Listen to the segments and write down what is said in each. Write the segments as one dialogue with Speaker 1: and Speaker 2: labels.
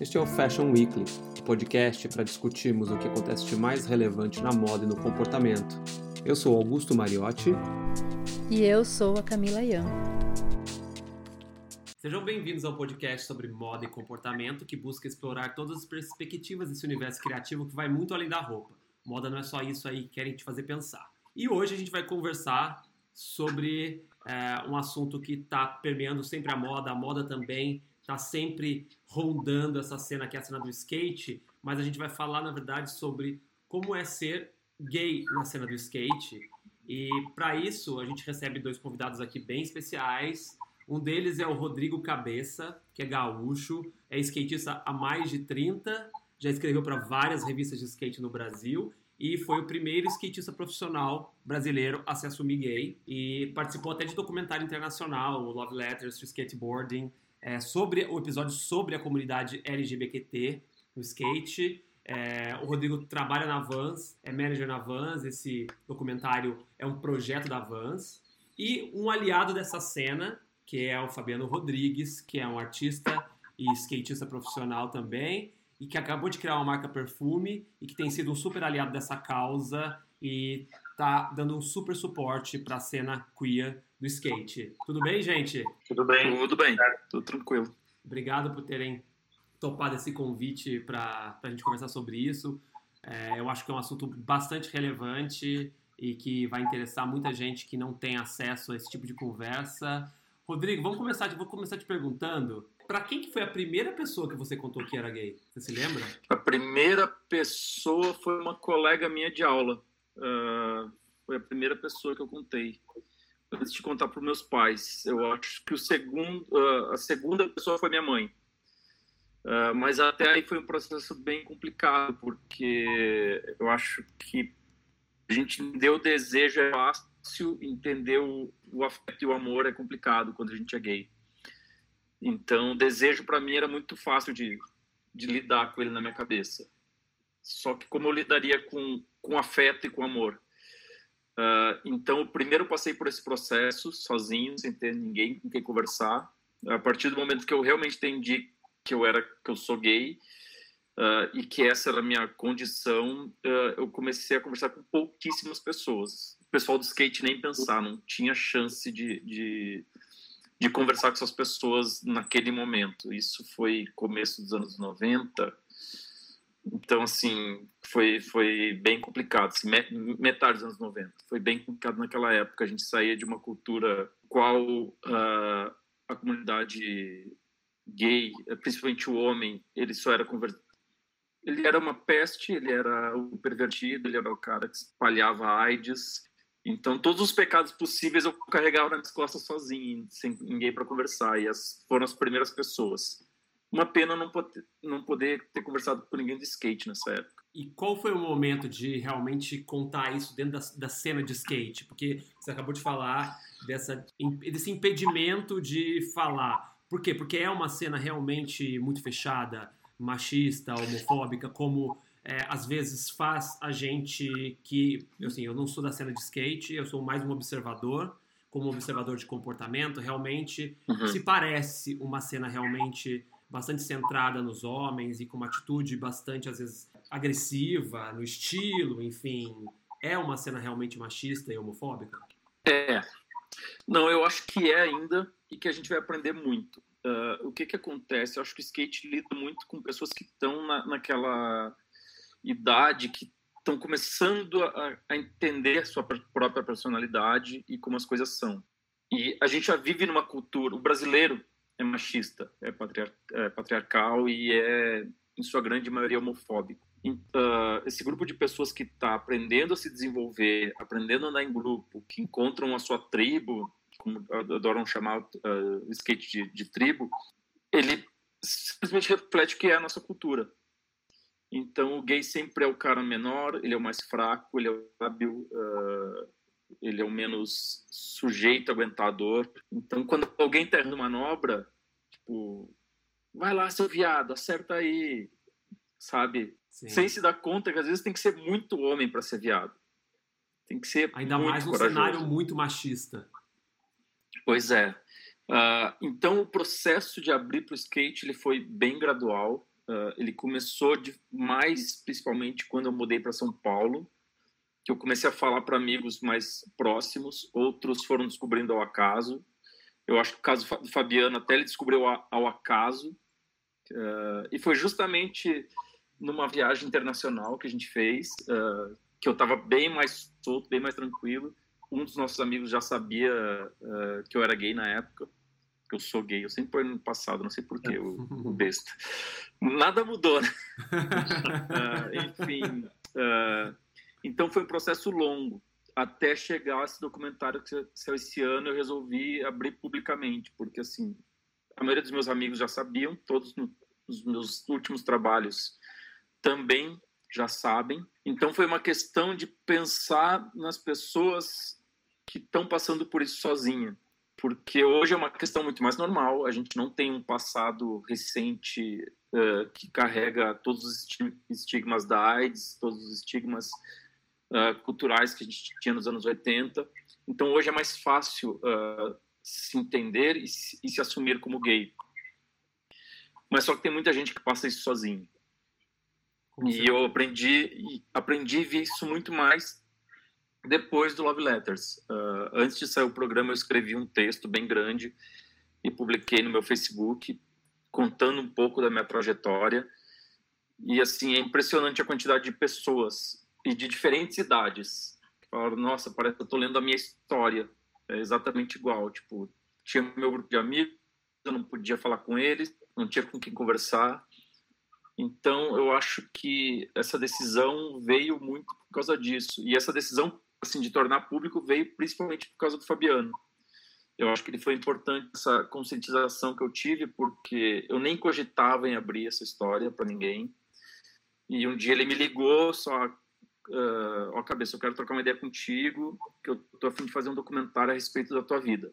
Speaker 1: Este é o Fashion Weekly, o um podcast para discutirmos o que acontece de mais relevante na moda e no comportamento. Eu sou Augusto Mariotti.
Speaker 2: E eu sou a Camila Ian.
Speaker 1: Sejam bem-vindos ao podcast sobre moda e comportamento que busca explorar todas as perspectivas desse universo criativo que vai muito além da roupa. Moda não é só isso aí que querem te fazer pensar. E hoje a gente vai conversar sobre é, um assunto que está permeando sempre a moda, a moda também está sempre rondando essa cena que é a cena do skate, mas a gente vai falar, na verdade, sobre como é ser gay na cena do skate. E para isso, a gente recebe dois convidados aqui bem especiais. Um deles é o Rodrigo Cabeça, que é gaúcho, é skatista há mais de 30, já escreveu para várias revistas de skate no Brasil e foi o primeiro skatista profissional brasileiro a se assumir gay e participou até de documentário internacional, o Love Letters to Skateboarding, é, sobre o episódio sobre a comunidade LGBT no skate. É, o Rodrigo trabalha na Vans, é manager na Vans. Esse documentário é um projeto da Vans. E um aliado dessa cena, que é o Fabiano Rodrigues, que é um artista e skatista profissional também, e que acabou de criar uma marca perfume e que tem sido um super aliado dessa causa e tá dando um super suporte para a cena queer do skate. Tudo bem, gente?
Speaker 3: Tudo bem.
Speaker 4: Tudo bem, tudo tranquilo.
Speaker 1: Obrigado por terem topado esse convite para a gente conversar sobre isso. É, eu acho que é um assunto bastante relevante e que vai interessar muita gente que não tem acesso a esse tipo de conversa. Rodrigo, vamos começar, vou começar te perguntando. Para quem que foi a primeira pessoa que você contou que era gay? Você se lembra?
Speaker 4: A primeira pessoa foi uma colega minha de aula. Uh, foi a primeira pessoa que eu contei antes de contar para meus pais. Eu acho que o segundo, uh, a segunda pessoa foi minha mãe. Uh, mas até aí foi um processo bem complicado, porque eu acho que a gente entender o desejo é fácil, entender o, o afeto e o amor é complicado quando a gente é gay. Então, o desejo para mim era muito fácil de, de lidar com ele na minha cabeça. Só que como eu lidaria com, com afeto e com amor? Uh, então, primeiro eu passei por esse processo sozinho, sem ter ninguém com quem conversar. A partir do momento que eu realmente entendi que eu era, que eu sou gay uh, e que essa era a minha condição, uh, eu comecei a conversar com pouquíssimas pessoas. O pessoal do skate nem pensar, não tinha chance de, de, de conversar com essas pessoas naquele momento. Isso foi começo dos anos 90 então, assim, foi, foi bem complicado. Assim, metade dos anos 90. Foi bem complicado naquela época. A gente saía de uma cultura qual uh, a comunidade gay, principalmente o homem, ele só era convertido. Ele era uma peste, ele era o pervertido, ele era o cara que espalhava AIDS. Então, todos os pecados possíveis eu carregava nas costas sozinho, sem ninguém para conversar. E as, foram as primeiras pessoas uma pena não poder, não poder ter conversado com ninguém de skate nessa época.
Speaker 1: E qual foi o momento de realmente contar isso dentro da, da cena de skate? Porque você acabou de falar dessa, desse impedimento de falar. Por quê? Porque é uma cena realmente muito fechada, machista, homofóbica, como é, às vezes faz a gente que. Assim, eu não sou da cena de skate, eu sou mais um observador como observador de comportamento, realmente uhum. se parece uma cena realmente bastante centrada nos homens e com uma atitude bastante, às vezes, agressiva no estilo, enfim. É uma cena realmente machista e homofóbica?
Speaker 4: É. Não, eu acho que é ainda e que a gente vai aprender muito. Uh, o que que acontece? Eu acho que o skate lida muito com pessoas que estão na, naquela idade, que estão começando a, a entender a sua própria personalidade e como as coisas são. E a gente já vive numa cultura, o brasileiro é machista, é, patriar, é patriarcal e é, em sua grande maioria, homofóbico. Uh, esse grupo de pessoas que está aprendendo a se desenvolver, aprendendo a andar em grupo, que encontram a sua tribo, como adoram chamar uh, o skate de, de, tribo, ele simplesmente reflete o que é a nossa cultura. Então, o gay sempre é o cara menor, ele é o mais fraco, ele é o hábil, uh, ele é o menos sujeito a aguentar a dor. Então, quando alguém está errando manobra, tipo, vai lá, seu viado, acerta aí, sabe? Sim. Sem se dar conta que às vezes tem que ser muito homem para ser viado. Tem que ser
Speaker 1: Ainda mais um cenário muito machista.
Speaker 4: Pois é. Uh, então, o processo de abrir para o skate ele foi bem gradual. uh, ele começou de, mais principalmente quando eu mudei para São Paulo, que eu comecei a falar para amigos mais próximos, outros foram descobrindo ao acaso. Eu acho que o caso do Fabiano até ele descobriu ao acaso, uh, e foi justamente numa viagem internacional que a gente fez, uh, que eu estava bem mais solto, bem mais tranquilo. Um dos nossos amigos já sabia uh, que eu era gay na época, que eu sou gay. Eu sempre fui no passado, não sei porquê, o, o besta. Nada mudou, né? enfim, então foi um processo longo até chegar esse documentário que saiu esse ano eu resolvi abrir publicamente porque assim a maioria dos meus amigos já sabiam todos nos meus últimos trabalhos também já sabem. Então foi uma questão de pensar nas pessoas que estão passando por isso sozinha porque hoje é uma questão muito mais normal a gente não tem um passado recente uh, que carrega todos os estigmas da AIDS todos os estigmas uh, culturais que a gente tinha nos anos 80. Então hoje é mais fácil uh, se entender e se, e se, assumir como gay. Mas só que tem muita gente que passa isso sozinho. e eu aprendi aprendi ver isso muito mais depois do Love Letters. Uh, antes de sair o programa, eu escrevi um texto bem grande e publiquei no meu Facebook, contando um pouco da minha trajetória. E assim, é impressionante a quantidade de pessoas e de diferentes idades. Falaram, nossa, parece que eu tô lendo a minha história. É exatamente igual. Tipo, tinha meu grupo de amigos, eu não podia falar com eles, não tinha com quem conversar. Então, eu acho que essa decisão veio muito por causa disso. E essa decisão, assim, de tornar público veio principalmente por causa do Fabiano. Eu acho que ele foi importante essa conscientização que eu tive, porque eu nem cogitava em abrir essa história para ninguém. E um dia ele me ligou, só uh, ó cabeça, eu quero trocar uma ideia contigo, que eu tô a fim de fazer um documentário a respeito da tua vida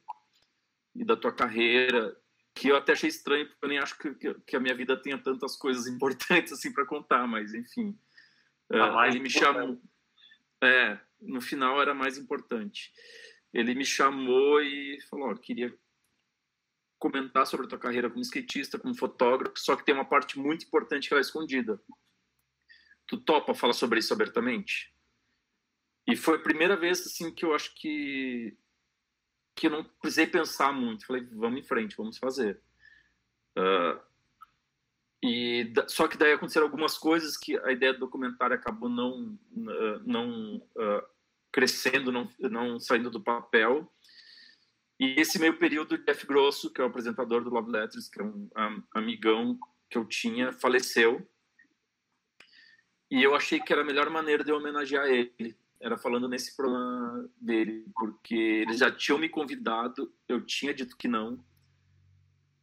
Speaker 4: e da tua carreira, que eu até achei estranho, porque eu nem acho que, que a minha vida tenha tantas coisas importantes assim para contar, mas enfim. Uh, ele me chamou. É, no final era mais importante. Ele me chamou e falou: ó, queria comentar sobre a tua carreira como skatista, como fotógrafo, só que tem uma parte muito importante que ela é escondida. Tu topa falar sobre isso abertamente? E foi a primeira vez assim que eu acho que que eu não precisei pensar muito. Falei, vamos em frente, vamos fazer. Uh, e só que daí aconteceram algumas coisas que a ideia do documentário acabou não não uh, crescendo, não não saindo do papel. E esse meio período, Jeff Grosso, que é o apresentador do Love Letters, que é um amigão que eu tinha, faleceu. E eu achei que era a melhor maneira de homenagear ele. Era falando nesse programa dele, porque eles já tinham me convidado, eu tinha dito que não,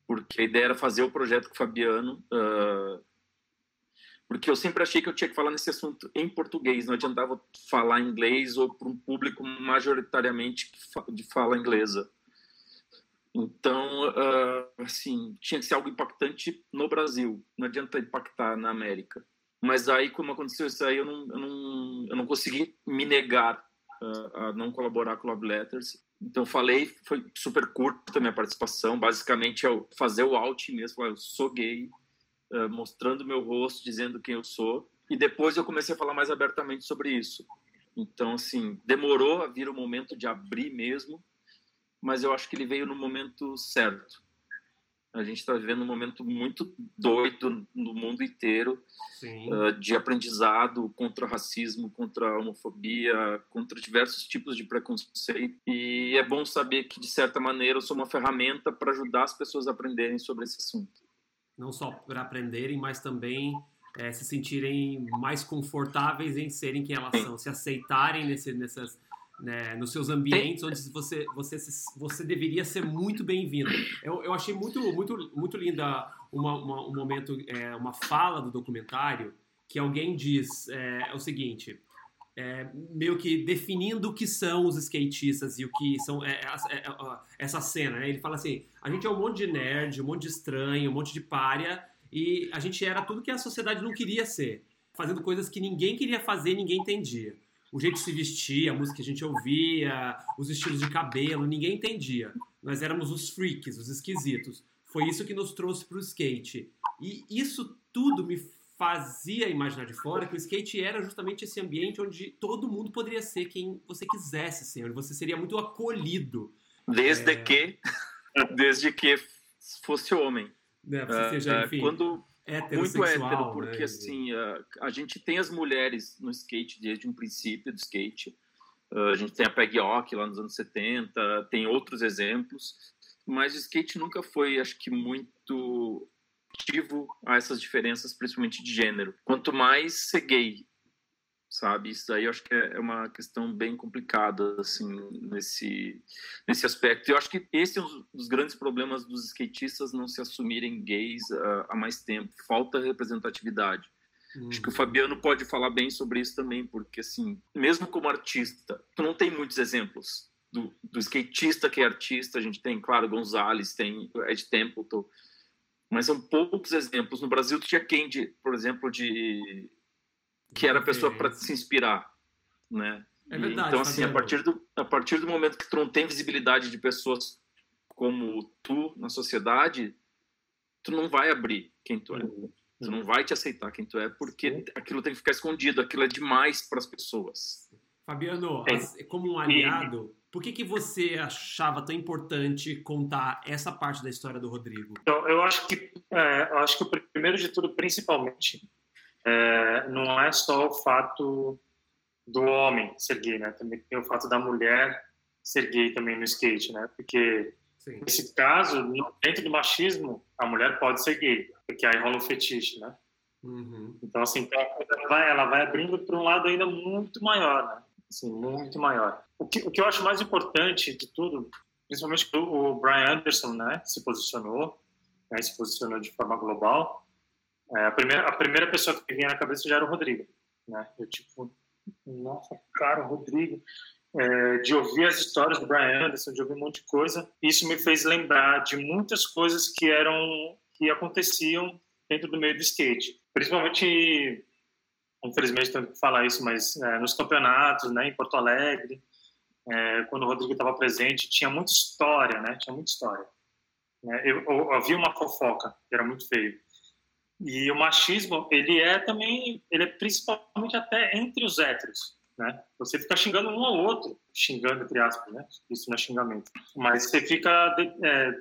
Speaker 4: porque a ideia era fazer o projeto com o Fabiano, uh, porque eu sempre achei que eu tinha que falar nesse assunto em português, não adiantava falar inglês ou para um público majoritariamente de fala inglesa. Então, uh, assim, tinha que ser algo impactante no Brasil, não adianta impactar na América. Mas aí, como aconteceu isso aí, eu não, eu não, eu não consegui me negar uh, a não colaborar com o Love Letters. Então, falei, foi super curta a minha participação. Basicamente, é fazer o out mesmo, falar, eu sou gay, uh, mostrando meu rosto, dizendo quem eu sou. E depois eu comecei a falar mais abertamente sobre isso. Então, assim, demorou a vir o momento de abrir mesmo, mas eu acho que ele veio no momento certo. A gente está vivendo um momento muito doido no mundo inteiro uh, de aprendizado contra racismo, contra homofobia, contra diversos tipos de preconceito. E é bom saber que, de certa maneira, eu sou uma ferramenta para ajudar as pessoas a aprenderem sobre esse assunto.
Speaker 1: Não só para aprenderem, mas também é, se sentirem mais confortáveis em serem quem elas são, se aceitarem nesse, nessas né, nos seus ambientes onde você, você, você deveria ser muito bem-vindo. Eu, eu achei muito, muito, muito linda uma, uma, um momento, é, uma fala do documentário que alguém diz é, é o seguinte, é, meio que definindo o que são os skatistas e o que são é, é, é essa cena. Né? Ele fala assim: a gente é um monte de nerd, um monte de estranho, um monte de párea e a gente era tudo que a sociedade não queria ser, fazendo coisas que ninguém queria fazer, ninguém entendia o jeito de se vestir, a música que a gente ouvia, os estilos de cabelo, ninguém entendia. Nós éramos os freaks, os esquisitos. foi isso que nos trouxe para o skate. E isso tudo me fazia imaginar de fora que o skate era justamente esse ambiente onde todo mundo poderia ser quem você quisesse ser, onde você seria muito acolhido.
Speaker 4: Desde é... que, desde que fosse homem.
Speaker 1: É, você seja,
Speaker 4: é, enfim, quando muito hétero, porque né? assim a, a gente tem as mulheres no skate desde um princípio do skate. a gente tem a Peg Ock lá nos anos 70, tem outros exemplos, mas o skate nunca foi, acho que, muito ativo a essas diferenças, principalmente de gênero. Quanto mais ser gay, sabe? Isso daí eu acho que é, é uma questão bem complicada, assim, nesse, nesse aspecto. Eu acho que esse é um dos grandes problemas dos skatistas não se assumirem gays uh, há mais tempo. Falta representatividade. Uhum. Acho que o Fabiano pode falar bem sobre isso também, porque, assim, mesmo como artista, tu não tem muitos exemplos. Do, do skatista que é artista, a gente tem, claro, Gonzalez, tem Ed Templeton, mas são poucos exemplos. No Brasil, tu tinha quem, de, por exemplo, de que era a pessoa para se inspirar, né?
Speaker 1: É verdade.
Speaker 4: então, assim, a partir, do, a partir do momento que tu não tem visibilidade de pessoas como tu na sociedade, tu não vai abrir quem tu é. Uhum. Tu não vai te aceitar quem tu é, porque aquilo tem que ficar escondido, aquilo é demais para as pessoas.
Speaker 1: Fabiano, é. como um aliado, por que, que você achava tão importante contar essa parte da história do Rodrigo?
Speaker 3: Então, eu acho que, é, eu acho que o primeiro de tudo, principalmente, é, não é só o fato do homem ser gay, né? Também tem o fato da mulher ser gay também no skate, né? Porque Sim. nesse caso, dentro do machismo, a mulher pode ser gay, porque aí rola um fetiche, né? Uhum. Então, assim, ela vai, ela vai abrindo para um lado ainda muito maior, né? Assim, muito maior. O que, o que eu acho mais importante de tudo, principalmente que o Brian Anderson, né, se posicionou, né, se posicionou de forma global, é, a, primeira, a primeira pessoa que vinha na cabeça já era o Rodrigo, né? Eu, tipo, nossa, cara, o Rodrigo. É, de ouvir as histórias do Brian Anderson, de ouvir um monte de coisa, isso me fez lembrar de muitas coisas que eram que aconteciam dentro do meio do skate, principalmente infelizmente tenho que falar isso, mas é, nos campeonatos, né, em Porto Alegre, é, quando o Rodrigo estava presente, tinha muita história, né, tinha muita história. É, eu, eu, eu havia uma fofoca, que era muito feio. E o machismo, ele é também, ele é principalmente até entre os héteros, né? Você fica xingando um ao outro, xingando entre aspas, né? Isso não é xingamento. Mas você fica é,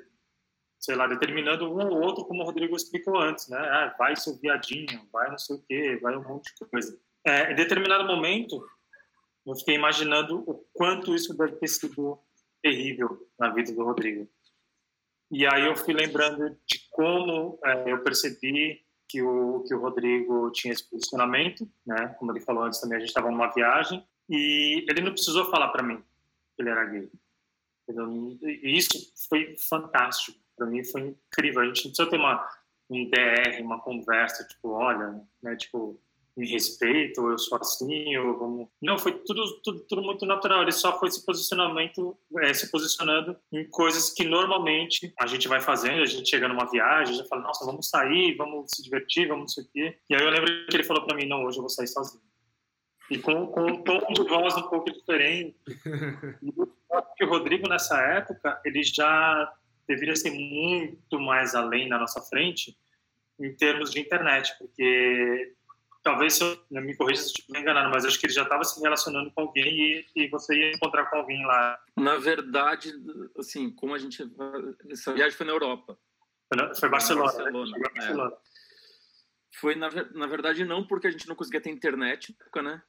Speaker 3: sei lá, determinando um ou outro, como o Rodrigo explicou antes, né? Ah, vai seu viadinho, vai não sei o quê, vai um monte de coisa. É, em determinado momento, eu fiquei imaginando o quanto isso deve ter sido terrível na vida do Rodrigo. E aí eu fui lembrando de como é, eu percebi que o que o Rodrigo tinha esse posicionamento, né? Como ele falou antes também, a gente estava numa viagem e ele não precisou falar para mim que ele era gay. E isso foi fantástico para mim foi incrível. A gente não precisa ter uma um DR, uma conversa, tipo, olha, né, tipo, me respeito, eu sou assim, eu vamos... Não, foi tudo, tudo, tudo muito natural. Ele só foi se posicionamento, é, se posicionando em coisas que normalmente a gente vai fazendo. A gente chega numa viagem, já fala, nossa, vamos sair, vamos se divertir, vamos não sei o quê. E aí eu lembro que ele falou para mim, não, hoje eu vou sair sozinho. E com, com um tom de voz um pouco diferente. E o Rodrigo, nessa época, ele já deveria ser muito mais além na nossa frente em termos de internet, porque talvez eu me corrija se estiver enganado, mas acho que ele já estava se relacionando com alguém e, e, você ia encontrar com alguém lá.
Speaker 4: Na verdade, assim, como a gente essa viagem foi na Europa.
Speaker 3: Foi Barcelona.
Speaker 4: Barcelona. Né? Barcelona. É. Foi na, na verdade não porque a gente não conseguia ter internet, né?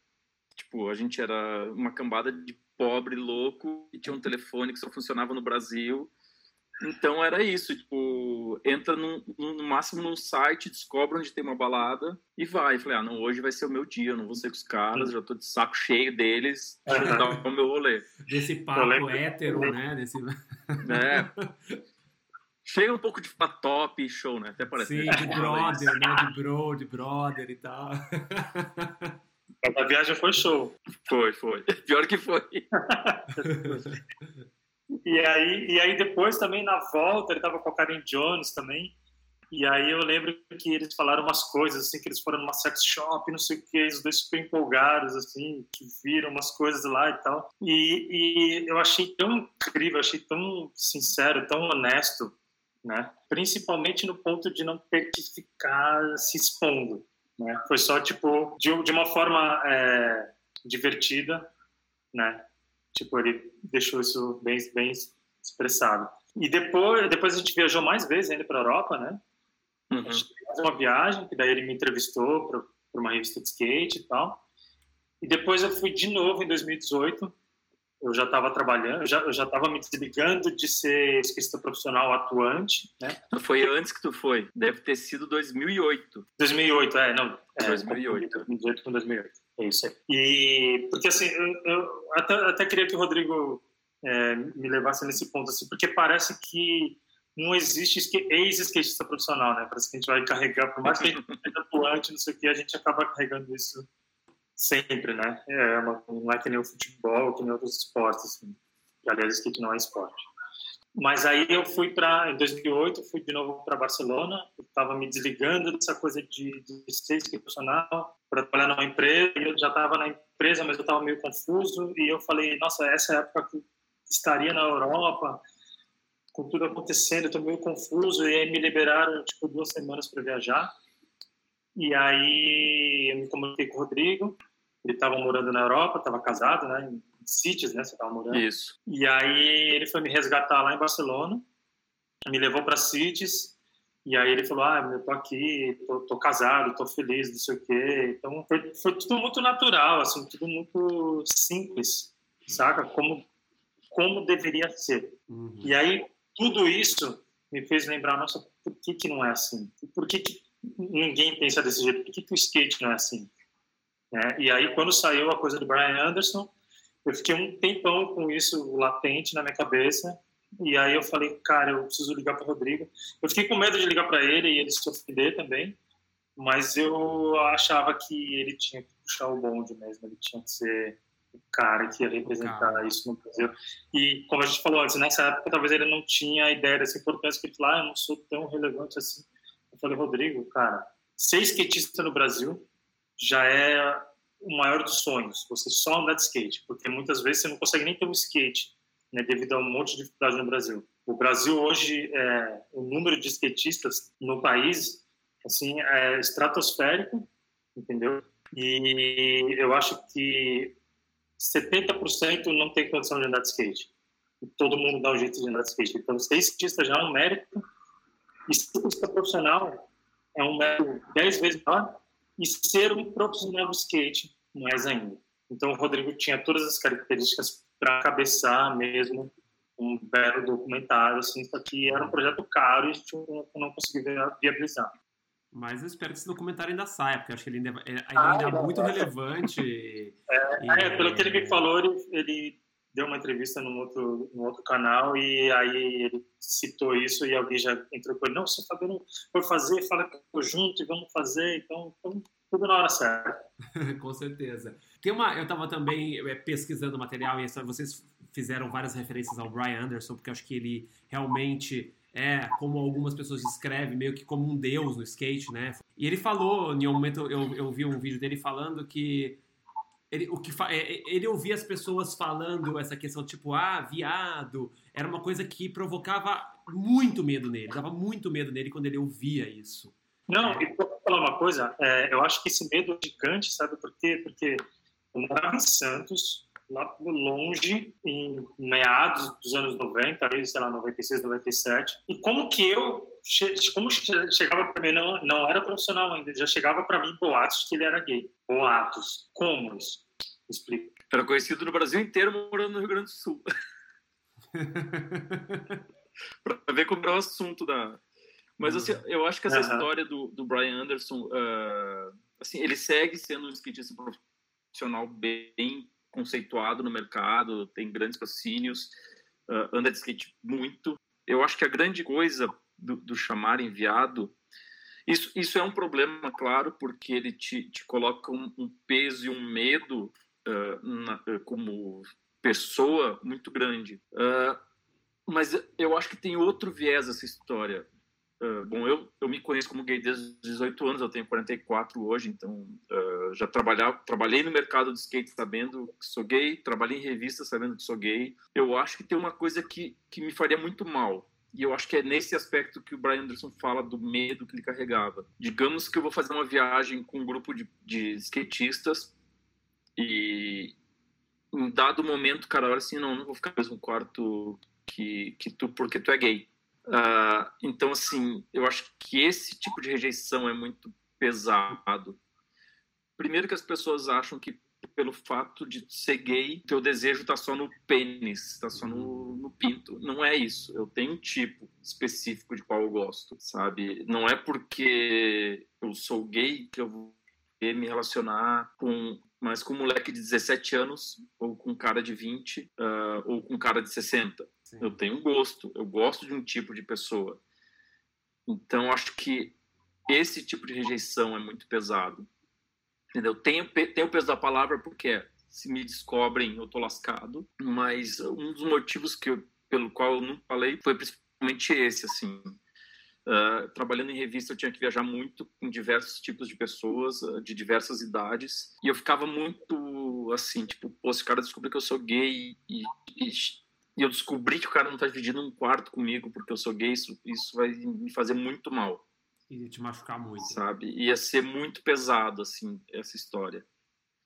Speaker 4: Tipo, a gente era uma cambada de pobre louco e tinha um telefone que só funcionava no Brasil então era isso, tipo, entra no, no máximo num site, descobre onde tem uma balada e vai. Falei, ah, não, hoje vai ser o meu dia, eu não vou ser com os caras, já tô de saco cheio deles, deixa eu dar o meu rolê.
Speaker 1: Desse papo hétero, né? Desse...
Speaker 4: É. Chega um pouco de top show, né? Até parece.
Speaker 1: Sim, de brother, né? De bro, de brother e tal.
Speaker 3: A viagem foi show.
Speaker 4: Foi, foi. Pior que foi.
Speaker 3: E aí, e aí depois também na volta ele tava com a Karen Jones também. E aí eu lembro que eles falaram umas coisas assim, que eles foram numa sex shop, não sei o que, os dois super empolgados assim, que viram umas coisas lá e tal. E, e eu achei tão incrível, achei tão sincero, tão honesto né? Principalmente no ponto de não ter que ficar se expondo, né? Foi só tipo de, de uma forma é, divertida, né? Tipo ele deixou isso bem bem expressado. E depois depois a gente viajou mais vezes ainda para a Europa, né? Uhum. uma viagem que daí ele me entrevistou para uma revista de skate e tal. E depois eu fui de novo em 2018 eu já estava trabalhando, eu já estava me desligando de ser esquista profissional atuante, né?
Speaker 4: Foi antes que tu foi, deve ter sido 2008.
Speaker 3: 2008, é, não.
Speaker 4: É, 2008.
Speaker 3: 2018 com 2008, é isso aí. E, porque assim, eu, eu até, até queria que o Rodrigo é, me levasse nesse ponto, assim, porque parece que não existe ex-skatista profissional, né? Parece que a gente vai carregar, por mais que a gente seja atuante, não sei o que, a gente acaba carregando isso sempre, né? É uma, não é que nem o futebol, que nem outros esportes, assim. Aliás, skate não é esporte. Mas aí eu fui para, em 2008, fui de novo para Barcelona. estava me desligando dessa coisa de, de skate profissional para trabalhar numa empresa. Eu já estava na empresa, mas eu estava meio confuso. E eu falei, nossa, essa é a época que estaria na Europa, com tudo acontecendo, estou meio confuso. E aí me liberaram, tipo, duas semanas para viajar. E aí eu me comuniquei com o Rodrigo ele estava morando na Europa, estava casado, né, Cities, né, você estava morando.
Speaker 4: Isso.
Speaker 3: E aí ele foi me resgatar lá em Barcelona, me levou para Cities, e aí ele falou, ah, eu tô aqui, tô, tô, casado, tô feliz, não sei o quê. Então foi, foi tudo muito natural, assim, tudo muito simples, saca? Como, como deveria ser. Uhum. E aí tudo isso me fez lembrar, nossa, por que que não é assim? Por que que ninguém pensa desse jeito? Por que que o skate não é assim? Né? E aí, quando saiu a coisa do Brian Anderson, eu fiquei um tempão com isso latente na minha cabeça. E aí eu falei, cara, eu preciso ligar para o Rodrigo. Eu fiquei com medo de ligar para ele e ele se ofender também, mas eu achava que ele tinha que puxar o bonde mesmo, ele tinha que ser o cara que ia representar isso no Brasil. E como a gente falou antes, nessa época talvez ele não tinha a ideia dessa importância, que ele falou, ah, eu não sou tão relevante assim. Eu falei, Rodrigo, cara, ser skatista no Brasil já é o maior dos sonhos, você só andar de skate, porque muitas vezes você não consegue nem ter um skate, né, devido a um monte de dificuldade no Brasil. O Brasil hoje, é, o número de skatistas no país, assim, é estratosférico, entendeu? E eu acho que 70% não tem condição de andar de skate. E todo mundo dá um jeito de andar de skate. Então, ser skatista já é um mérito, e ser profissional é um mérito 10 vezes maior, e ser um profissional do skate mais ainda. Então o Rodrigo tinha todas as características para cabeçar mesmo um belo documentário, assim, só que era um projeto caro e a gente não conseguiu viabilizar.
Speaker 1: Mas eu espero que esse documentário ainda saia, porque eu acho que ele ainda, é, ainda ah, é muito é. relevante.
Speaker 3: É, e... é, pelo que ele me falou, ele, ele deu uma entrevista num outro, num outro canal e aí ele citou isso e alguém já entrou com ele, não, se o Fabiano for fazer, fala junto e vamos fazer, então, então tudo na hora certa.
Speaker 1: com certeza. Tem uma, eu estava também é, pesquisando material e vocês fizeram várias referências ao Brian Anderson, porque eu acho que ele realmente é, como algumas pessoas descrevem, meio que como um deus no skate, né? E ele falou, em um momento eu, eu vi um vídeo dele falando que ele, o que é, é, ele ouvia as pessoas falando essa questão tipo ah viado era uma coisa que provocava muito medo nele dava muito medo nele quando ele ouvia isso.
Speaker 3: Não e vou falar uma coisa é, eu acho que esse medo é gigante sabe por quê? Porque eu morava em Santos lá longe em meados dos anos 90 aí, sei lá 96 97 e como que eu como chegava para mim não não era profissional ainda já chegava para mim boatos que ele era gay boatos como isso Explica.
Speaker 4: Era conhecido no Brasil inteiro morando no Rio Grande do Sul. para ver como é o assunto da. Mas assim, eu acho que essa uhum. história do, do Brian Anderson, uh, assim, ele segue sendo um skatista profissional bem conceituado no mercado, tem grandes patrocínios, uh, anda de skate muito. Eu acho que a grande coisa do, do chamar enviado isso, isso é um problema, claro, porque ele te, te coloca um, um peso e um medo uh, na, uh, como pessoa muito grande. Uh, mas eu acho que tem outro viés essa história. bom, eu, eu me conheço como gay desde os 18 anos, eu tenho 44 hoje, então já trabalhei no mercado de skate sabendo que sou gay, trabalhei em revista sabendo que sou gay. Eu acho que tem uma coisa que, que me faria muito mal, E eu acho que é nesse aspecto que o Brian Anderson fala do medo que ele carregava. Digamos que eu vou fazer uma viagem com um grupo de, de skatistas e em dado momento, cara, olha assim, não, não vou ficar no mesmo quarto que, que tu, porque tu é gay. Uh, então, assim, eu acho que esse tipo de rejeição é muito pesado. Primeiro que as pessoas acham que pelo fato de ser gay, teu desejo tá só no pênis, tá só no, no, pinto. Não é isso. Eu tenho um tipo específico de qual eu gosto, sabe? Não é porque eu sou gay que eu vou me relacionar com mas com um moleque de 17 anos, ou com um cara de 20, uh, ah, ou com um cara de 60. Sim. Eu tenho gosto, eu gosto de um tipo de pessoa. Então, acho que esse tipo de rejeição é muito pesado. Entendeu? Tem, tem o peso da palavra porque se me descobrem, eu tô lascado. Mas um dos motivos que eu, pelo qual eu não falei foi principalmente esse, assim. Uh, trabalhando em revista, eu tinha que viajar muito com diversos tipos de pessoas, uh, de diversas idades, e eu ficava muito assim, tipo, pô, se o cara descobrir que eu sou gay e, e, e eu descobri que o cara não tá dividindo um quarto comigo porque eu sou gay, isso, isso vai me fazer muito mal.
Speaker 1: Ia te machucar muito.
Speaker 4: Sabe? Ia ser muito pesado, assim, essa história.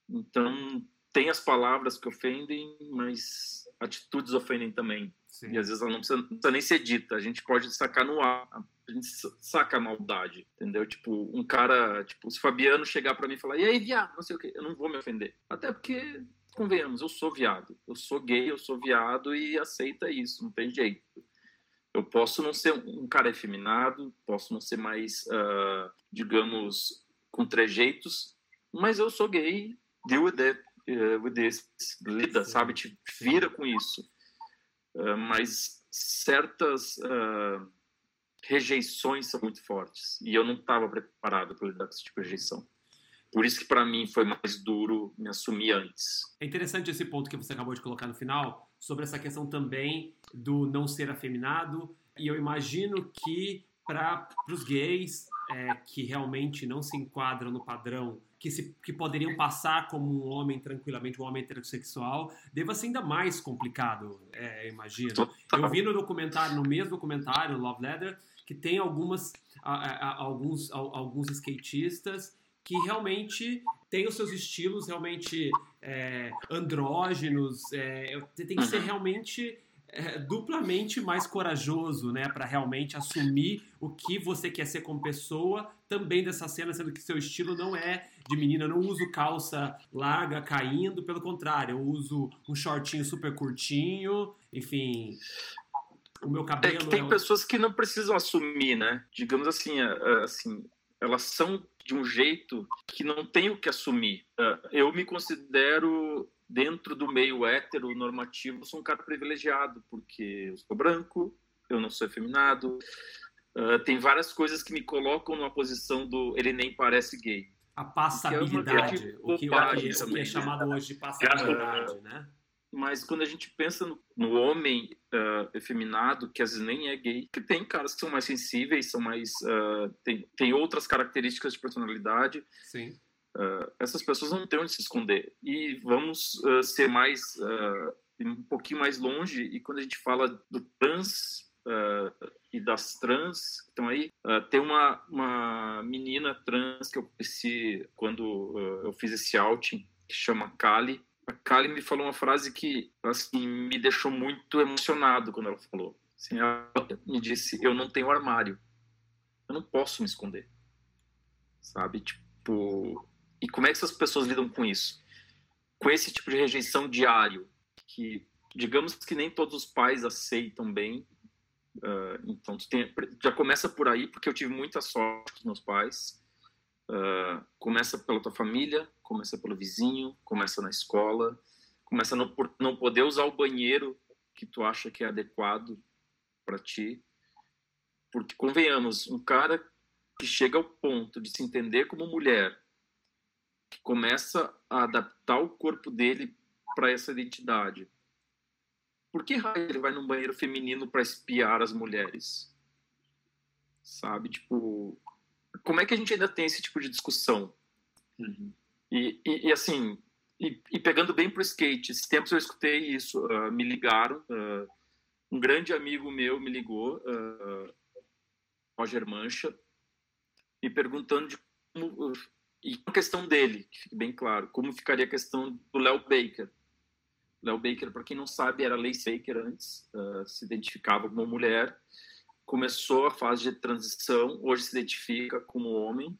Speaker 4: Então, tem as palavras que ofendem, mas atitudes ofendem também. Sim. E às vezes ela não precisa, não precisa, nem ser dita, a gente pode sacar no ar a gente saca a maldade, entendeu? Tipo, um cara, tipo, se Fabiano chegar para mim e falar, e aí, viado, não sei o quê, eu não vou me ofender. Até porque, convenhamos, eu sou viado, eu sou gay, eu sou viado e aceita isso, não tem jeito. Eu posso não ser um cara efeminado, posso não ser mais, uh, digamos, com trejeitos, mas eu sou gay, deal with it, uh, with this, lida, sabe? Te vira com isso. Uh, mas certas uh, rejeições são muito fortes. E eu não estava preparado para lidar com esse tipo de rejeição. Por isso que para mim foi mais duro me assumir antes.
Speaker 1: É interessante esse ponto que você acabou de colocar no final, sobre essa questão também do não ser afeminado. E eu imagino que para os gays é, que realmente não se enquadram no padrão, que, se, que poderiam passar como um homem tranquilamente, um homem heterossexual, deva ser ainda mais complicado, é, imagino. Eu vi no documentário, no mesmo documentário, Love Letter, que tem algumas, a, a, alguns, a, alguns skatistas que realmente têm os seus estilos realmente é, andrógenos. É, tem que ser uhum. realmente é, duplamente mais corajoso, né, para realmente assumir o que você quer ser como pessoa, também dessa cena, sendo que seu estilo não é de menina, eu não uso calça larga caindo, pelo contrário, eu uso um shortinho super curtinho, enfim, o meu cabelo.
Speaker 4: É que tem é... pessoas que não precisam assumir, né? Digamos assim, é, é, assim, elas são de um jeito que não tem o que assumir. Eu me considero dentro do meio hétero normativo, sou um cara privilegiado, porque eu sou branco, eu não sou efeminado. Uh, tem várias coisas que me colocam numa posição do ele nem parece gay.
Speaker 1: A passabilidade, o que, é, o que, o que é chamado hoje de passabilidade, né?
Speaker 4: Mas quando a gente pensa no, no homem uh, efeminado, que às vezes nem é gay, que tem caras que são mais sensíveis, são mais. Uh, tem, tem outras características de personalidade.
Speaker 1: Sim.
Speaker 4: Uh, essas pessoas não têm onde se esconder. E vamos ser mais. um pouquinho mais longe, e quando a gente fala do trans e das trans que estão aí. Uh, tem uma, uma menina trans que eu conheci quando uh, eu fiz esse outing, que chama Kali a Kali me falou uma frase que assim, me deixou muito emocionado quando ela falou. Assim, ela me disse: Eu não tenho armário. Eu não posso me esconder. Sabe? Tipo. E como é que essas pessoas lidam com isso? Com esse tipo de rejeição diário, que digamos que nem todos os pais aceitam bem. Uh, então, tem, já começa por aí, porque eu tive muita sorte com meus pais. Uh, começa pela tua família, começa pelo vizinho, começa na escola, começa no, por não poder usar o banheiro que tu acha que é adequado para ti. Porque, convenhamos, um cara que chega ao ponto de se entender como mulher, que começa a adaptar o corpo dele para essa identidade, por que ele vai num banheiro feminino para espiar as mulheres? Sabe? Tipo, como é que a gente ainda tem esse tipo de discussão? Uhum. E, e, e, assim, e, e, pegando bem pro skate, esses tempos eu escutei isso, uh, me ligaram, uh, um grande amigo meu me ligou, uh, Roger Mancha, me perguntando de como, e a questão dele, que fique bem claro, como ficaria a questão do Léo Baker. Léo Baker, para quem não sabe, era Lace Baker antes, se identificava como mulher, começou a fase de transição, hoje se identifica como homem.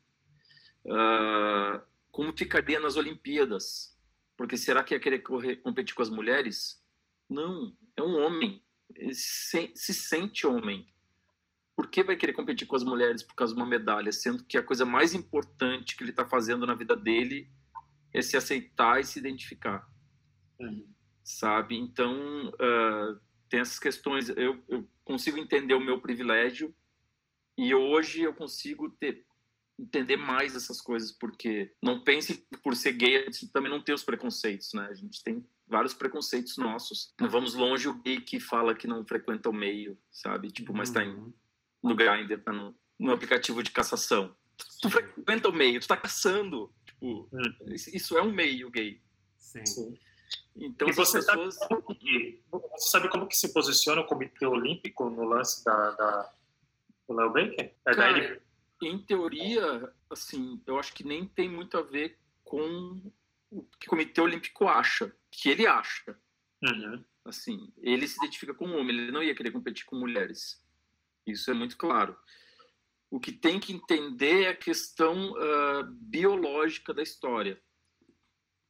Speaker 4: Uh, como ficaria nas Olimpíadas? Porque será que ia querer correr, competir com as mulheres? Não, é um homem, ele se, se sente homem. Por que vai querer competir com as mulheres por causa de uma medalha, sendo que a coisa mais importante que ele está fazendo na vida dele é se aceitar e se identificar? Uhum sabe? Então, uh, tem essas questões. Eu, eu, consigo entender o meu privilégio e hoje eu consigo ter, entender mais essas coisas, porque não pense que por ser gay a gente também não tem os preconceitos, né? A gente tem vários preconceitos nossos. Não vamos longe o gay que fala que não frequenta o meio, sabe? Tipo, mas tá em, uhum. no Grindr, tá no, no aplicativo de cassação. Tu frequenta o meio, tu tá caçando. Tipo, uhum. isso é um meio gay.
Speaker 1: Sim. Sim.
Speaker 3: Então, e você, pessoas... sabe que, você sabe como que se posiciona o Comitê Olímpico no lance da, da do Léo Baker?
Speaker 4: É Cara, ele... Em teoria, assim, eu acho que nem tem muito a ver com o que o Comitê Olímpico acha, que ele acha. Uhum. Assim, ele se identifica como homem, ele não ia querer competir com mulheres. Isso é muito claro. O que tem que entender é a questão uh, biológica da história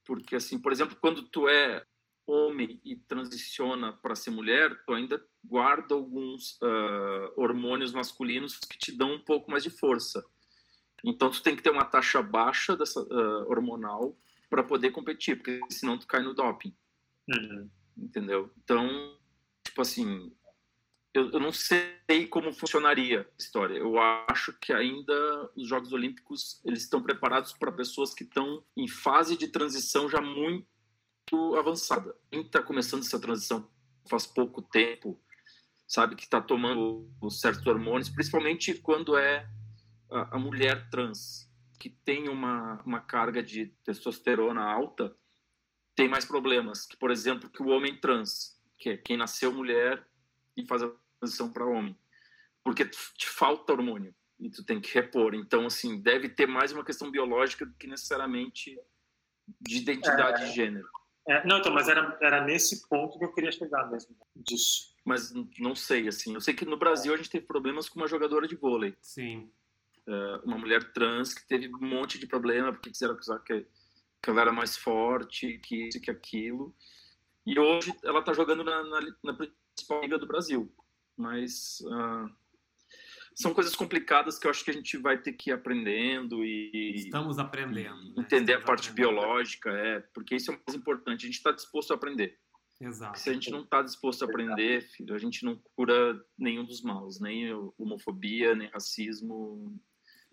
Speaker 4: porque assim, por exemplo, quando tu é homem e transiciona para ser mulher, tu ainda guarda alguns uh, hormônios masculinos que te dão um pouco mais de força. Então tu tem que ter uma taxa baixa dessa uh, hormonal para poder competir, porque senão tu cai no doping. Uhum. Entendeu? Então, tipo assim, eu, eu, não sei como funcionaria a história. Eu acho que ainda os Jogos Olímpicos eles estão preparados para pessoas que estão em fase de transição já muito avançada. Quem está começando essa transição faz pouco tempo, sabe que está tomando certos hormônios, principalmente quando é a, a mulher trans que tem uma, uma carga de testosterona alta, tem mais problemas que, por exemplo, que o homem trans, que é quem nasceu mulher e faz a transição para homem, porque te falta hormônio e tu tem que repor. Então, assim, deve ter mais uma questão biológica do que necessariamente de identidade é, de gênero.
Speaker 3: É, não, então, mas era, era nesse ponto que eu queria chegar mesmo, disso.
Speaker 4: Mas não sei, assim, eu sei que no Brasil a gente teve problemas com uma jogadora de vôlei.
Speaker 1: Sim.
Speaker 4: É, uma mulher trans que teve um monte de problema porque quiseram acusar que, que ela era mais forte, que isso, que aquilo. E hoje ela está jogando na, na, na principal liga do Brasil mas uh, são coisas complicadas que eu acho que a gente vai ter que ir aprendendo e
Speaker 1: estamos aprendendo
Speaker 4: né? entender estamos a parte biológica é porque isso é o mais importante a gente está disposto a aprender
Speaker 1: Exato.
Speaker 4: se a gente não está disposto a aprender filho a gente não cura nenhum dos maus nem homofobia nem racismo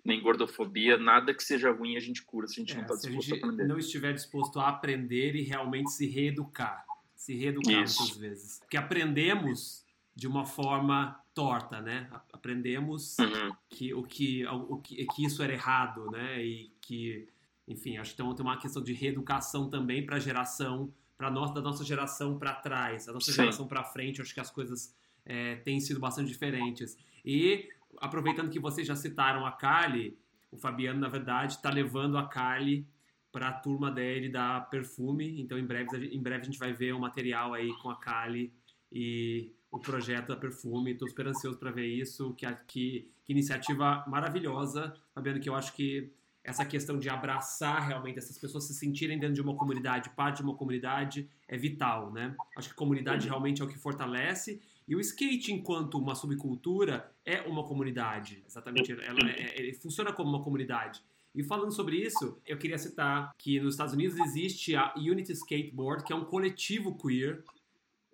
Speaker 4: nem gordofobia, nada que seja ruim a gente cura se a gente é, não está disposto a, a aprender.
Speaker 1: não estiver disposto a aprender e realmente se reeducar, se reeducar Isso. muitas vezes. Porque aprendemos de uma forma torta, né? Aprendemos uhum. que o que o que, que isso era errado, né? E que, enfim, acho que tem uma questão de reeducação também para a geração, para nós da nossa geração para trás, a nossa Sim. geração para frente. Acho que as coisas é, têm sido bastante diferentes. E aproveitando que vocês já citaram a Kali, o Fabiano na verdade está levando a Kali para a turma dele da Perfume. Então em breve em breve a gente vai ver um material aí com a Kali e o projeto da Perfume. Estou super ansioso para ver isso. Que, que, que, iniciativa maravilhosa, sabendo que eu acho que essa questão de abraçar realmente essas pessoas se sentirem dentro de uma comunidade, parte de uma comunidade, é vital, né? Acho que comunidade realmente é o que fortalece. E o skate, enquanto uma subcultura, é uma comunidade. Exatamente. Ela é, é, funciona como uma comunidade. E falando sobre isso, eu queria citar que nos Estados Unidos existe a Unity Skateboard, que é um coletivo queer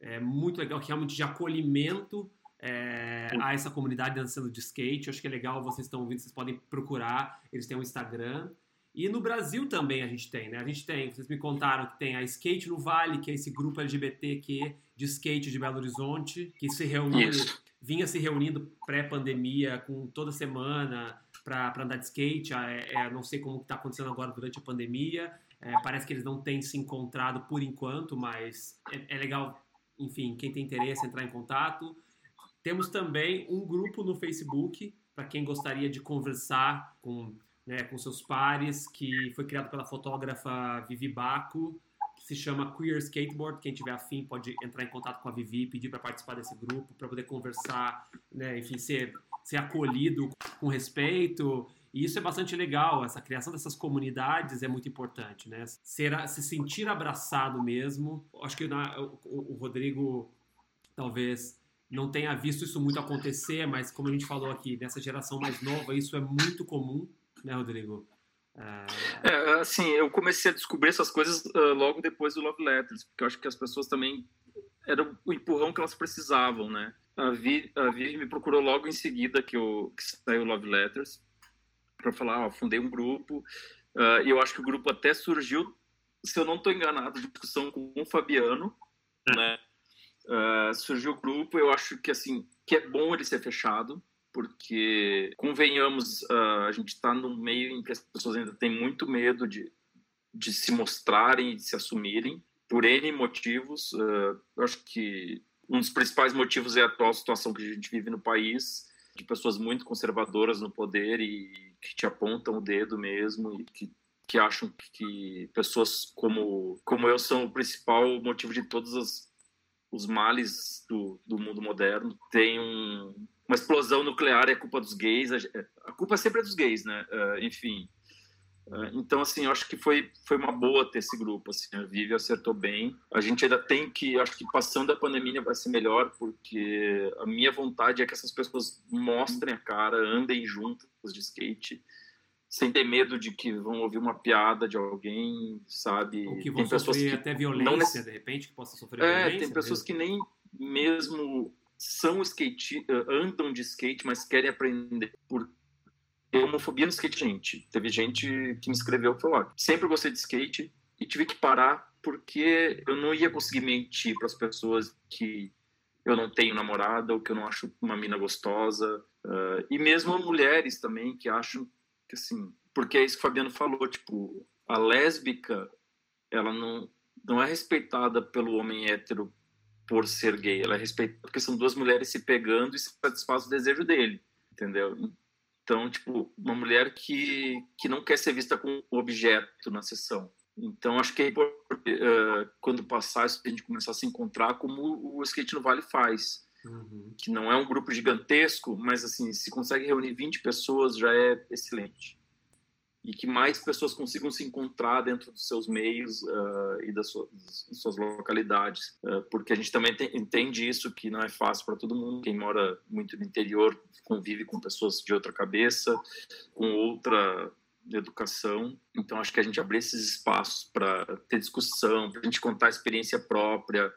Speaker 1: é muito legal, que realmente de acolhimento é, a essa comunidade dançando de skate. acho que é legal, vocês estão ouvindo, vocês podem procurar, eles têm um Instagram. E no Brasil também a gente tem, né? A gente tem, vocês me contaram que tem a Skate no Vale, que é esse grupo LGBTQ de skate de Belo Horizonte, que se reuniu, vinha se reunindo pré-pandemia, com toda semana para andar de skate. É, é, não sei como está acontecendo agora durante a pandemia. É, parece que eles não têm se encontrado por enquanto, mas é, é legal enfim, quem tem interesse, entrar em contato. Temos também um grupo no Facebook para quem gostaria de conversar com, né, com seus pares, que foi criado pela fotógrafa Vivi Baco, que se chama Queer Skateboard. Quem tiver afim pode entrar em contato com a Vivi, pedir para participar desse grupo, para poder conversar, né, enfim, ser, ser acolhido com respeito. E isso é bastante legal, essa criação dessas comunidades é muito importante, né? Ser, se sentir abraçado mesmo. Acho que na, o, o Rodrigo talvez não tenha visto isso muito acontecer, mas como a gente falou aqui, nessa geração mais nova, isso é muito comum, né, Rodrigo?
Speaker 4: É, é assim, eu comecei a descobrir essas coisas uh, logo depois do Love Letters, porque eu acho que as pessoas também era o empurrão que elas precisavam, né? A Vi, a Vi me procurou logo em seguida que, eu, que saiu Love Letters para falar, ó, fundei um grupo uh, e eu acho que o grupo até surgiu, se eu não estou enganado, de discussão com o Fabiano, é. né? Uh, surgiu o grupo, eu acho que assim que é bom ele ser fechado, porque convenhamos, uh, a gente está num meio em que as pessoas ainda têm muito medo de, de se mostrarem e de se assumirem por N motivos. Eu acho que um dos principais motivos é a atual situação que a gente vive no país, de pessoas muito conservadoras no poder e que te apontam o dedo mesmo e que que acham que pessoas como como eu são o principal motivo de todos os, os males do, do mundo moderno. Tem um, uma explosão nuclear é culpa dos gays. A, culpa sempre é dos gays, né? Uh, enfim. Uh, então, assim, eu acho que foi, foi uma boa ter esse grupo. Assim, a Vivi acertou bem. A gente ainda tem que, acho que passando a pandemia vai ser melhor, porque a minha vontade é que essas pessoas mostrem a cara, andem juntas de skate sem ter medo de que vão ouvir uma piada de alguém, sabe?
Speaker 1: Ou que vão tem pessoas que até violência, não... de repente, que possa sofrer é,
Speaker 4: violência. tem pessoas mesmo. que nem mesmo são skate, andam de skate, mas querem aprender. Por homofobia no skate, gente. Teve gente que me escreveu que falou: sempre gostei de skate e tive que parar porque eu não ia conseguir mentir para as pessoas que eu não tenho namorada ou que eu não acho uma mina gostosa. Uh, e mesmo mulheres também que acham que assim, porque é isso que o Fabiano falou, tipo, a lésbica, ela não, não é respeitada pelo homem hétero por ser gay, ela é respeitada porque são duas mulheres se pegando e satisfaz o desejo dele, entendeu? Então, tipo, uma mulher que, que não quer ser vista como objeto na sessão. Então, acho que é importante, uh, quando passar isso, a gente começar a se encontrar como o Skate no Vale faz. Uhum. Que não é um grupo gigantesco, mas, assim, se consegue reunir 20 pessoas, já é excelente e que mais pessoas consigam se encontrar dentro dos seus meios uh, e das suas, das suas localidades, uh, porque a gente também tem, entende isso que não é fácil para todo mundo. Quem mora muito no interior convive com pessoas de outra cabeça, com outra educação. Então acho que a gente abrir esses espaços para ter discussão, para a gente contar a experiência própria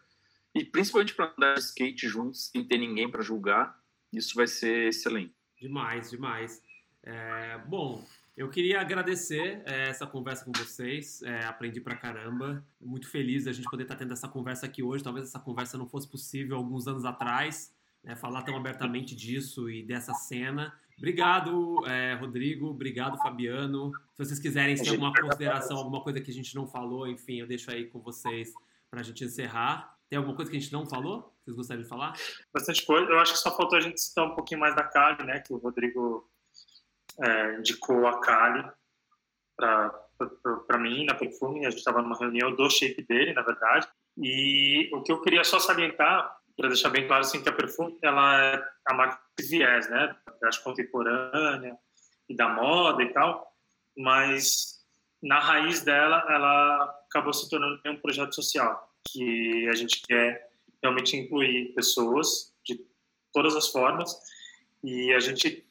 Speaker 4: e principalmente para andar de skate juntos sem ter ninguém para julgar, isso vai ser excelente.
Speaker 1: Demais, demais. É, bom, eu queria agradecer é, essa conversa com vocês. É, aprendi pra caramba. Muito feliz da gente poder estar tendo essa conversa aqui hoje. Talvez essa conversa não fosse possível alguns anos atrás. Né, falar tão abertamente disso e dessa cena. Obrigado, é, Rodrigo. Obrigado, Fabiano. Se vocês quiserem ter alguma consideração, alguma coisa que a gente não falou, enfim, eu deixo aí com vocês para a gente encerrar. Tem alguma coisa que a gente não falou? Vocês gostariam de falar?
Speaker 3: Bastante coisa. Eu acho que só faltou a gente citar um pouquinho mais da Kali, né? Que o Rodrigo é, indicou a Kali para mim na Perfume. A gente estava numa reunião do shape dele, na verdade. E o que eu queria só salientar, para deixar bem claro, assim, que a Perfume ela é a marca de viés, né? Da arte contemporânea e da moda e tal. Mas na raiz dela, ela acabou se tornando um projeto social que a gente quer realmente incluir pessoas de todas as formas e a gente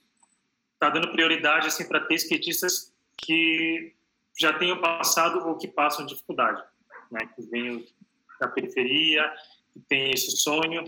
Speaker 3: está dando prioridade assim para skatistas que já tenham passado ou que passam dificuldade, né? Que venham da periferia, que tem esse sonho,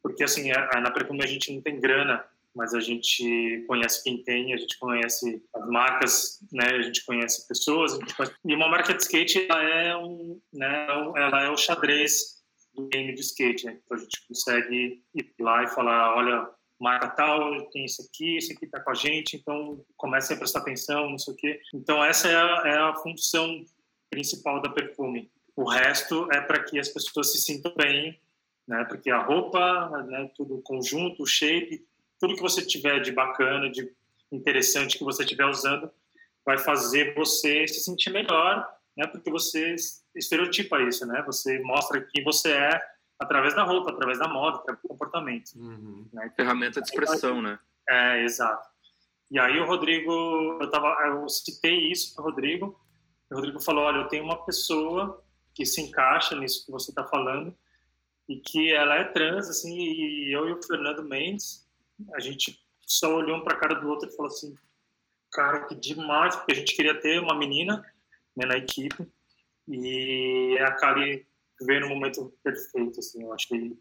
Speaker 3: porque assim na Perfume a gente não tem grana, mas a gente conhece quem tem, a gente conhece as marcas, né? A gente conhece pessoas, conhece... e uma marca de skate ela é um, né? Ela é o xadrez do game de skate, né? Então a gente consegue ir lá e falar, olha marca tal, tem isso aqui, esse aqui está com a gente, então comecem a prestar atenção, não sei o quê. Então essa é a, é a função principal da perfume. O resto é para que as pessoas se sintam bem né? Porque a roupa, né, tudo conjunto, o shape, tudo que você tiver de bacana, de interessante que você estiver usando, vai fazer você se sentir melhor, né? Porque você estereotipa isso, né? Você mostra quem você é através da roupa, através da moda, através do comportamento.
Speaker 4: Uhum. Né? Ferramenta de expressão, né?
Speaker 3: É, exato. E aí o Rodrigo, eu, tava, eu citei isso para o Rodrigo, o Rodrigo falou, olha, eu tenho uma pessoa que se encaixa nisso que você está falando e que ela é trans, assim, e eu e o Fernando Mendes, a gente só olhou um para a cara do outro e falou assim, cara, que demais, porque a gente queria ter uma menina né, na equipe e a Kali veio no momento perfeito, assim, eu achei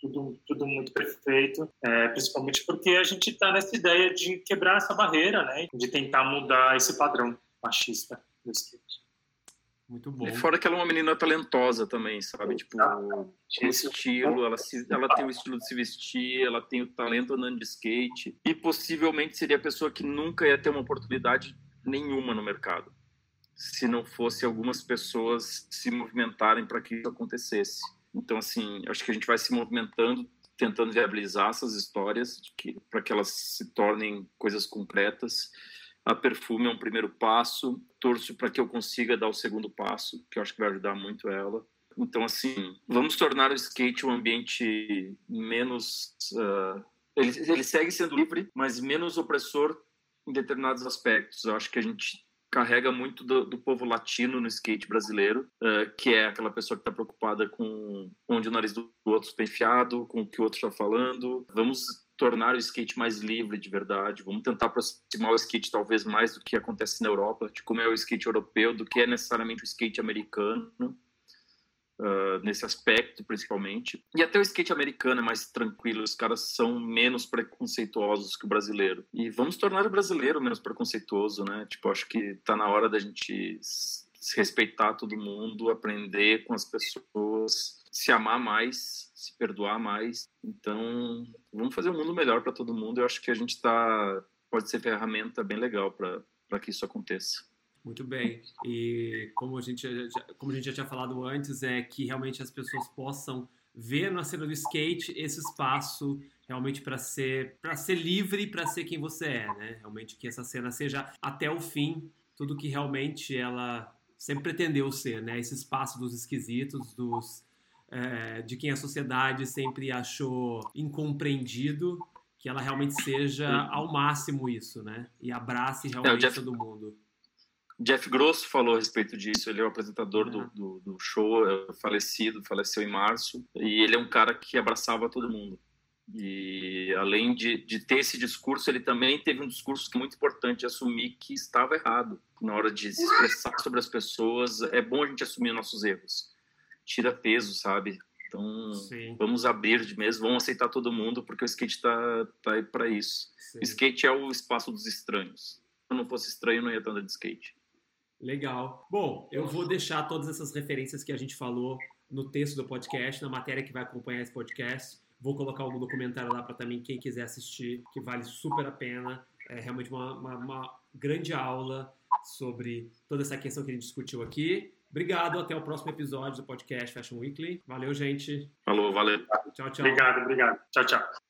Speaker 3: tudo, tudo muito perfeito, é, principalmente porque a gente está nessa ideia de quebrar essa barreira, né, de tentar mudar esse padrão machista do skate.
Speaker 1: Muito bom.
Speaker 4: E fora que ela é uma menina talentosa também, sabe? Tipo, o estilo, ela, se, ela tem o estilo de se vestir, ela tem o talento andando de skate. E possivelmente seria a pessoa que nunca ia ter uma oportunidade nenhuma no mercado. Se não fosse algumas pessoas se movimentarem para que isso acontecesse. Então, assim, acho que a gente vai se movimentando, tentando viabilizar essas histórias para que elas se tornem coisas concretas a Perfume é um primeiro passo. Torço para que eu consiga dar o segundo passo, que eu acho que vai ajudar muito ela. Então, assim, vamos tornar o skate um ambiente menos. Uh, ele, ele segue sendo livre, mas menos opressor em determinados aspectos. Eu acho que a gente carrega muito do, do povo latino no skate brasileiro, uh, que é aquela pessoa que está preocupada com onde o nariz do outro está enfiado, com o que o outro está falando. Vamos tornar o skate mais livre de verdade. Vamos tentar aproximar o skate talvez mais do que acontece na Europa, de como é o skate europeu, do que é necessariamente o skate americano, uh, nesse aspecto principalmente. E até o skate americano é mais tranquilo, os caras são menos preconceituosos que o brasileiro. E vamos tornar o brasileiro menos preconceituoso, né? Tipo, acho que tá na hora da gente se respeitar todo mundo, aprender com as pessoas, se amar mais, se perdoar mais. Então, vamos fazer um mundo melhor para todo mundo. Eu acho que a gente está pode ser ferramenta bem legal para que isso aconteça.
Speaker 1: Muito bem. E como a gente já, como a gente já tinha falado antes, é que realmente as pessoas possam ver na cena do skate esse espaço realmente para ser para ser livre, para ser quem você é, né? Realmente que essa cena seja até o fim tudo que realmente ela sempre pretendeu ser, né? Esse espaço dos esquisitos, dos é, de quem a sociedade sempre achou incompreendido, que ela realmente seja ao máximo isso, né? E abrace realmente é, Jeff, todo mundo.
Speaker 4: Jeff Grosso falou a respeito disso, ele é o apresentador do, do, do, show, é falecido, faleceu em março, e ele é um cara que abraçava todo mundo. E além de, de ter esse discurso, ele também teve um discurso que é muito importante, assumir que estava errado na hora de se expressar sobre as pessoas. É bom a gente assumir nossos erros tira peso, sabe? Então, Sim. vamos abrir de mesmo, vamos aceitar todo mundo, porque o skate tá, tá aí para isso. Sim. O skate é o espaço dos estranhos. Se eu não fosse estranho, eu não ia estar andando de skate.
Speaker 1: Legal. Bom, eu vou deixar todas essas referências que a gente falou no texto do podcast, na matéria que vai acompanhar esse podcast. Vou colocar um documentário lá para também quem quiser assistir, que vale super a pena. É realmente uma, uma, uma grande aula sobre toda essa questão que a gente discutiu aqui. Obrigado, até o próximo episódio do podcast Fashion Weekly. Valeu, gente.
Speaker 4: Falou, valeu.
Speaker 1: Tchau, tchau.
Speaker 3: Obrigado, obrigado. Tchau, tchau.